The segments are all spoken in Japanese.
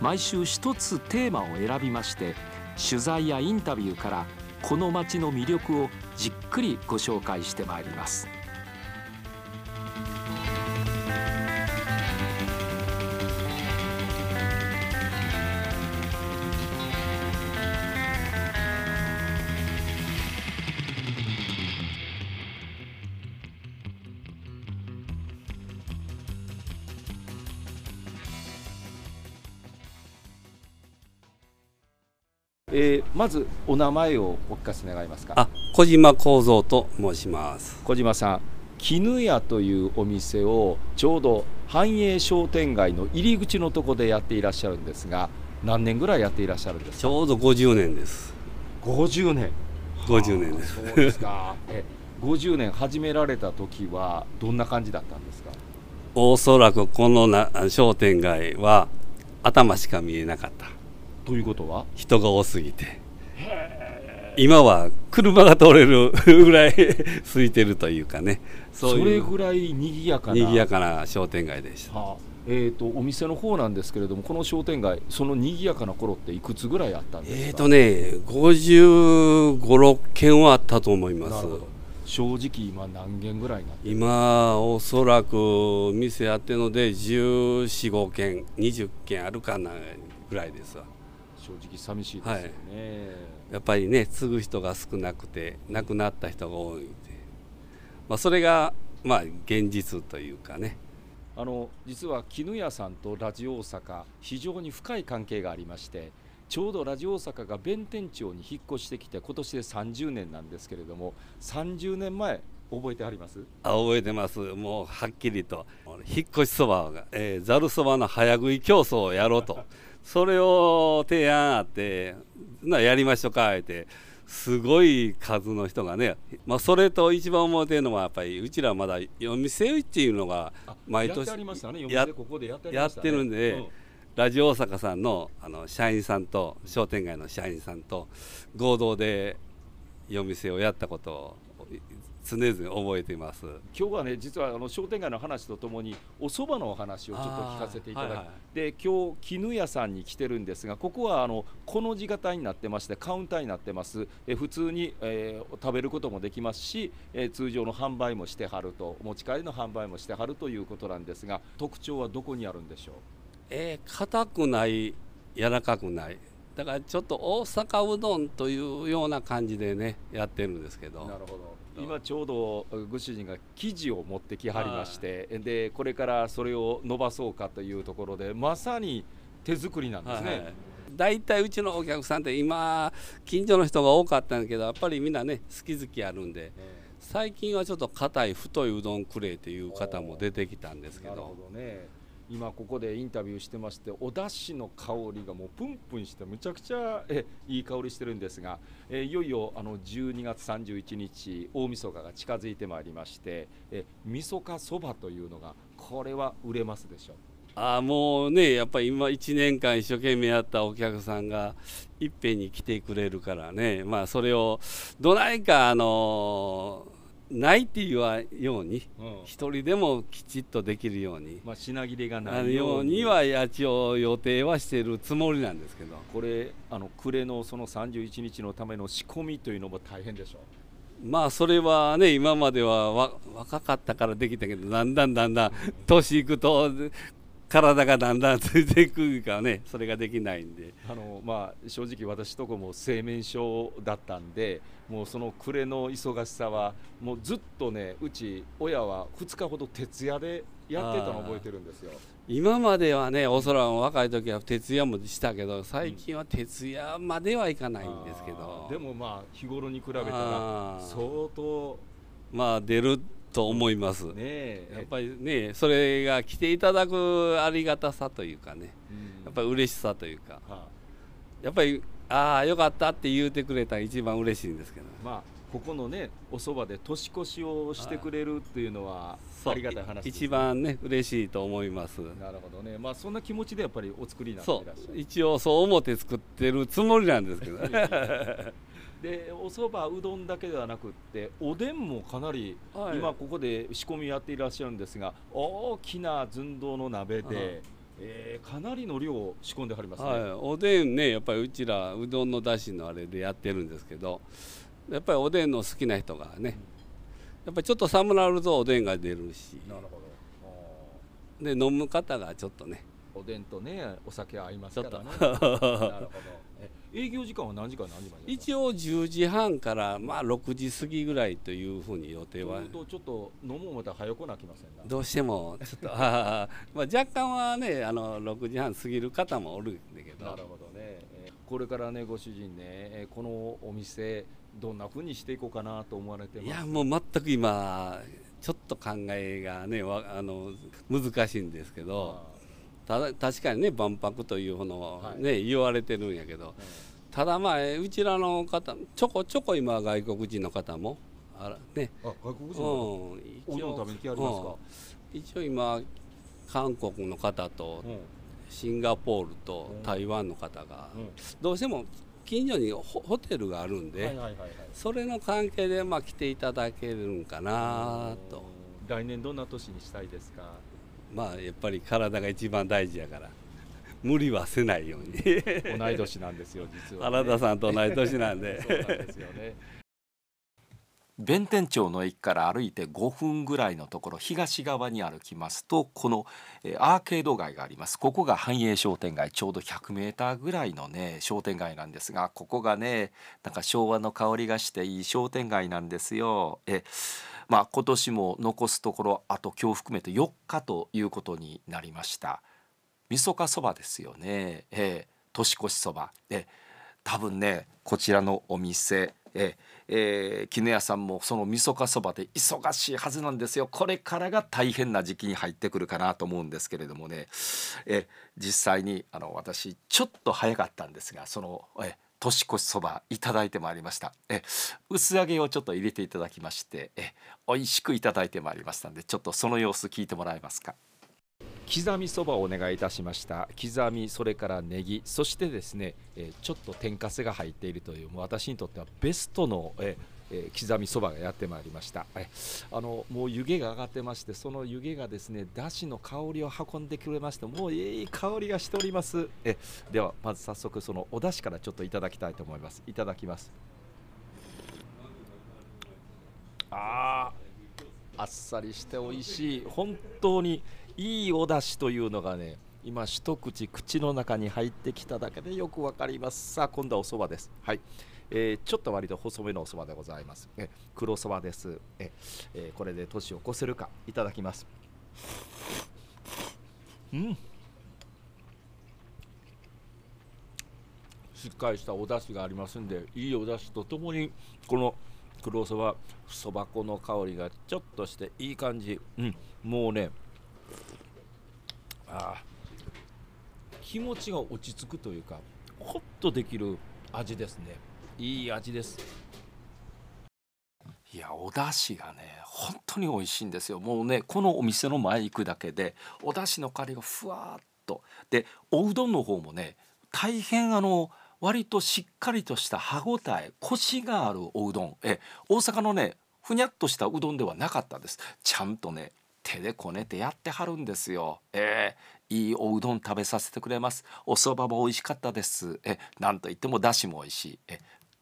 毎週一つテーマを選びまして取材やインタビューからこの街の魅力をじっくりご紹介してまいります。えー、まずお名前をお聞かせ願いますか。あ小島幸三と申します。小島さん絹屋というお店をちょうど繁栄商店街の入り口のとこでやっていらっしゃるんですが何年ぐらいやっていらっしゃるんですか？ちょうど50年です。50年。50年です。そうですか。え50年始められた時はどんな感じだったんですか？おそらくこのな商店街は頭しか見えなかったということは？人が多すぎて。今は車が通れるぐらい空いてるというかね。それぐらい賑やかな賑やかな商店街でした、はあ、えーと、お店の方なんですけれどもこの商店街その賑やかな頃っていくつぐらいあったんですか？えっ、ー、とね5 5 6軒はあったと思います。正直今何軒ぐらいな今おそらく店やってる？ので1415軒20軒あるかなぐらいですわ正直寂しいですよね、はい、やっぱりね継ぐ人が少なくて亡くなった人が多いんで、まあ、それがまあ現実というかね。あの実は絹屋さんとラジオ大阪非常に深い関係がありましてちょうどラジオ大阪が弁天町に引っ越してきて今年で30年なんですけれども30年前覚えてあります？あ覚えてます。もうはっきりと。引っ越しそばがざるそばの早食い競争をやろうとそれを提案あってなやりましょうかってすごい数の人がね、まあ、それと一番思ってるのはやっぱりうちらまだお店っていうのが毎年やってるんで、うん、ラジオ大阪さんのあの社員さんと商店街の社員さんと合同で夜店をやったことを常々覚えています。今日はね実はあの商店街の話とともにお蕎麦のお話をちょっと聞かせていただき、はいはい、で今日絹屋さんに来てるんですがここはあのこの字型になってましてカウンターになってます。え普通に、えー、食べることもできますし、えー、通常の販売もしてはるとお持ち帰りの販売もしてはるということなんですが特徴はどこにあるんでしょう？えー、硬くない柔らかくない。だからちょっと大阪うどんというような感じでねやってるんですけど。なるほど今ちょうどご主人が生地を持ってきはりましてでこれからそれを伸ばそうかというところでまさに手作りなんですね。はいはい。大体うちのお客さんって今近所の人が多かったんだけどやっぱりみんなね好き好きあるんで、最近はちょっと硬い太いうどんくれっていう方も出てきたんですけど。今ここでインタビューしてましてお出汁の香りがもうプンプンしてむちゃくちゃえいい香りしてるんですが、えいよいよあの12月31日大晦日が近づいてまいりましてえみそかそばというのがこれは売れますでしょう？あもうねやっぱり今1年間一生懸命やったお客さんがいっぺんに来てくれるからね。まあそれをどないかあのーないっていうように、一、うん、人でもきちっとできるように、まあ、品切れがないように。は一応予定はしているつもりなんですけど。これあの暮れのその31日のための仕込みというのも大変でしょう？まあそれはね今までは若かったからできたけどだんだんだんだん年いくと体がだんだんついていくかねそれができないんで。あの、まあ、正直私とこも製麺所だったんでもうその暮れの忙しさはもうずっとねうち親は2日ほど徹夜でやってたの覚えてるんですよ。今まではねおそらく若い時は徹夜もしたけど最近は徹夜まではいかないんですけど、うん、でもまあ日頃に比べたら相当まあ出ると思います、ね、やっぱりねそれが来ていただくありがたさというかね、うん、やっぱり嬉しさというか、はあ、やっぱりああよかったって言うてくれたら一番嬉しいんですけど。まあここのねおそばで年越しをしてくれるっていうのはありがたい話ね、一番ね嬉しいと思います。なるほどね。まあそんな気持ちでやっぱりお作りになっていらっしゃる。一応そう思って作ってるつもりなんですけど でおそばうどんだけではなくっておでんもかなり、はい、今ここで仕込みやっていらっしゃるんですが大きな寸胴の鍋で、えー、かなりの量を仕込んではりますね、はい、おでんねやっぱりうちらうどんのだしのあれでやってるんですけどやっぱりおでんの好きな人がね、やっぱりちょっと寒なるとおでんが出るし。なるほど。で飲む方がちょっとね。おでんとねお酒合いますからね。なるほど営業時間は何時から何時まで一応10時半からまあ6時過ぎぐらいというふうに予定は。とちょっと飲もうまた早くなきませんどうしてもちょっと まあ若干はねあの6時半過ぎる方もおるんだけど。なるほどね、えー、これからねご主人ねこのお店どんなふうにしていこうかなと思われていやもう全く今ちょっと考えがねあの難しいんですけどただ確かにね万博というのね、はい、言われてるんやけど、ただまあうちらの方ちょこちょこ今外国人の方もあらね。あ外国人の方、うん、食べに来ありますか、うん、一応今韓国の方と、シンガポールと台湾の方が、どうしても近所にホテルがあるんで、それの関係でまあ来ていただけるんかなと。来年どんな年にしたいですか？まあやっぱり体が一番大事やから。無理はせないように。同い年なんですよ実は、ね、原田さんと同い年なんで。そうなんですよね。弁天町の駅から歩いて5分ぐらいのところ東側に歩きますとこのアーケード街があります。ここが繁栄商店街ちょうど100メーターぐらいのね商店街なんですがここがねなんか昭和の香りがしていい商店街なんですよ。えまあ、今年も残すところあと今日含めて4日ということになりました。みそかそばですよね、えー、年越しそば。で多分ねこちらのお店ええ。ー、絹屋さんもそのみそかそばで忙しいはずなんですよ。これからが大変な時期に入ってくるかなと思うんですけれどもね。え実際にあの私ちょっと早かったんですがそのえ。年越しそばいただいてまいりました。え薄揚げをちょっと入れていただきましてえ美味しくいただいてまいりましたんでちょっとその様子聞いてもらえますか？刻みそばをお願いいたしました。刻みそれからネギそしてですね、え、ちょっと天かすが入っているというもう私にとってはベストの、ええー、刻みそばがやってまいりました、えあのもう湯気が上がってましてその湯気がですねだしの香りを運んでくれましてもういい香りがしております。えではまず早速そのお出汁からちょっといただきたいと思います。いただきます。ああっさりして美味しい。本当にいいお出汁というのがね今一口口の中に入ってきただけでよくわかります。さあ今度はお蕎麦です。はい。えー、ちょっと割と細めのお蕎麦でございます。え黒蕎麦です。ええー、これで年を越せるか。いただきます。うん。しっかりしたお出汁がありますんでいいお出汁とともにこの黒そばそば粉の香りがちょっとしていい感じ、うん、もうねあ気持ちが落ち着くというかホッとできる味ですね。いい味です。いやお出汁がね本当に美味しいんですよ。もうねこのお店の前行くだけでお出汁の香りがふわっと。でおうどんの方もね大変あの割としっかりとした歯ごたえコシがあるおうどん。え大阪のねふにゃっとしたうどんではなかったです。ちゃんとね手でこねてやってはるんですよ。えー、いいおうどん食べさせてくれます。お蕎麦も美味しかったです。えなんといってもだしも美味しい。え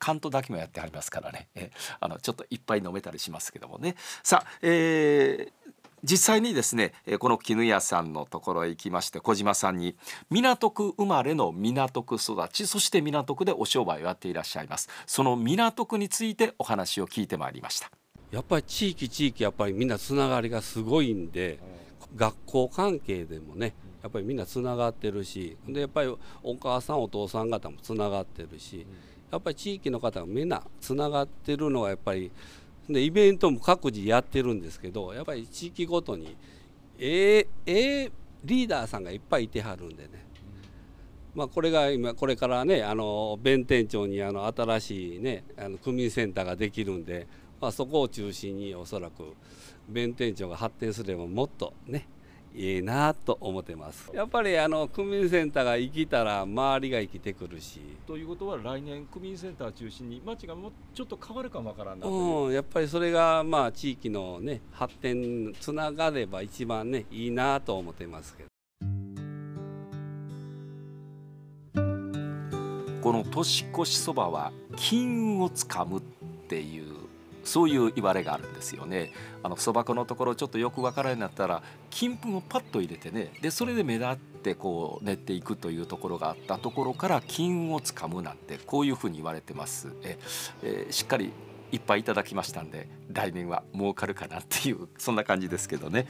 関東だけもやってありますからねえあのちょっといっぱい飲めたりしますけどもねさあ、えー、実際にですねこの絹屋さんのところへ行きまして小島さんに港区生まれの港区育ちそして港区でお商売をやっていらっしゃいますその港区についてお話を聞いてまいりましたやっぱり地域地域やっぱりみんなつながりがすごいんで学校関係でもねやっぱりみんなつながってるしでやっぱりお母さんお父さん方もつながってるしやっぱり地域の方がみんなつながってるのはやっぱりでイベントも各自やってるんですけどやっぱり地域ごとにええええリーダーさんがいっぱいいてはるんでね、まあ、これが今これからねあの弁天町にあの新しいねあの区民センターができるんで、まあ、そこを中心におそらく弁天町が発展すればもっとねいいなと思ってます。やっぱりあの区民センターが生きたら周りが生きてくるし。ということは来年区民センター中心に街がもうちょっと変わるかもわからんなう。んやっぱりそれがまあ地域のね発展つながれば一番ねいいなと思ってますけど。この年越しそばは金運をつかむっていうそういう言われがあるんですよね。あのそば粉のところちょっとよくわからんなったら金粉をパッと入れてねでそれで目立ってこう練っていくというところがあったところから金運をつかむなんてこういうふうに言われてます。え、えー、しっかりいっぱいいただきましたんで来年は儲かるかなっていうそんな感じですけどね、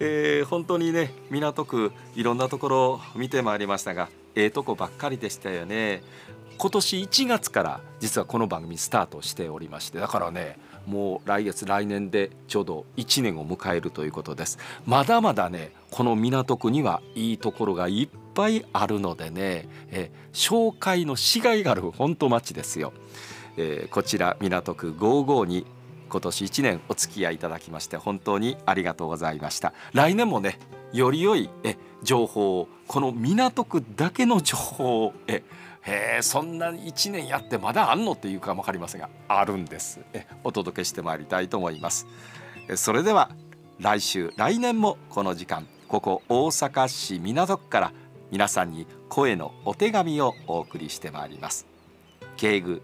えー、本当にね港区いろんなところ見てまいりましたがええー、とこばっかりでしたよね。今年1月から実はこの番組スタートしておりましてだからねもう来月来年でちょうど1年を迎えるということです。まだまだねこの港区にはいいところがいっぱいあるのでねえ紹介のしがいがある本当町ですよ、えー、こちら港区55に今年1年お付き合いいただきまして本当にありがとうございました。来年もねより良いえ情報をこの港区だけの情報をえへえそんな1年やってまだあんのっていうか分かりませんがあるんです。えお届けしてまいりたいと思います。それでは来週来年もこの時間ここ大阪市港区から皆さんに声のお手紙をお送りしてまいります。敬具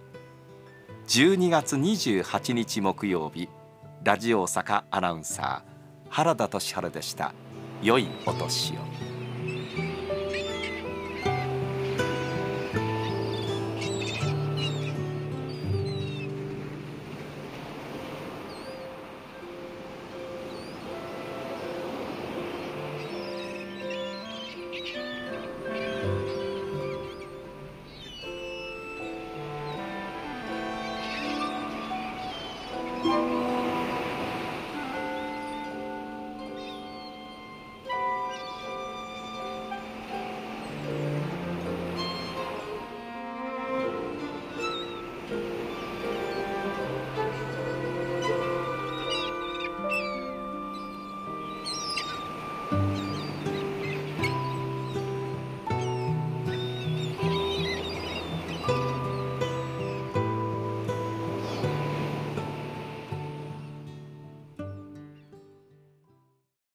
12月28日木曜日ラジオ大阪アナウンサー原田俊治でした。良いお年を。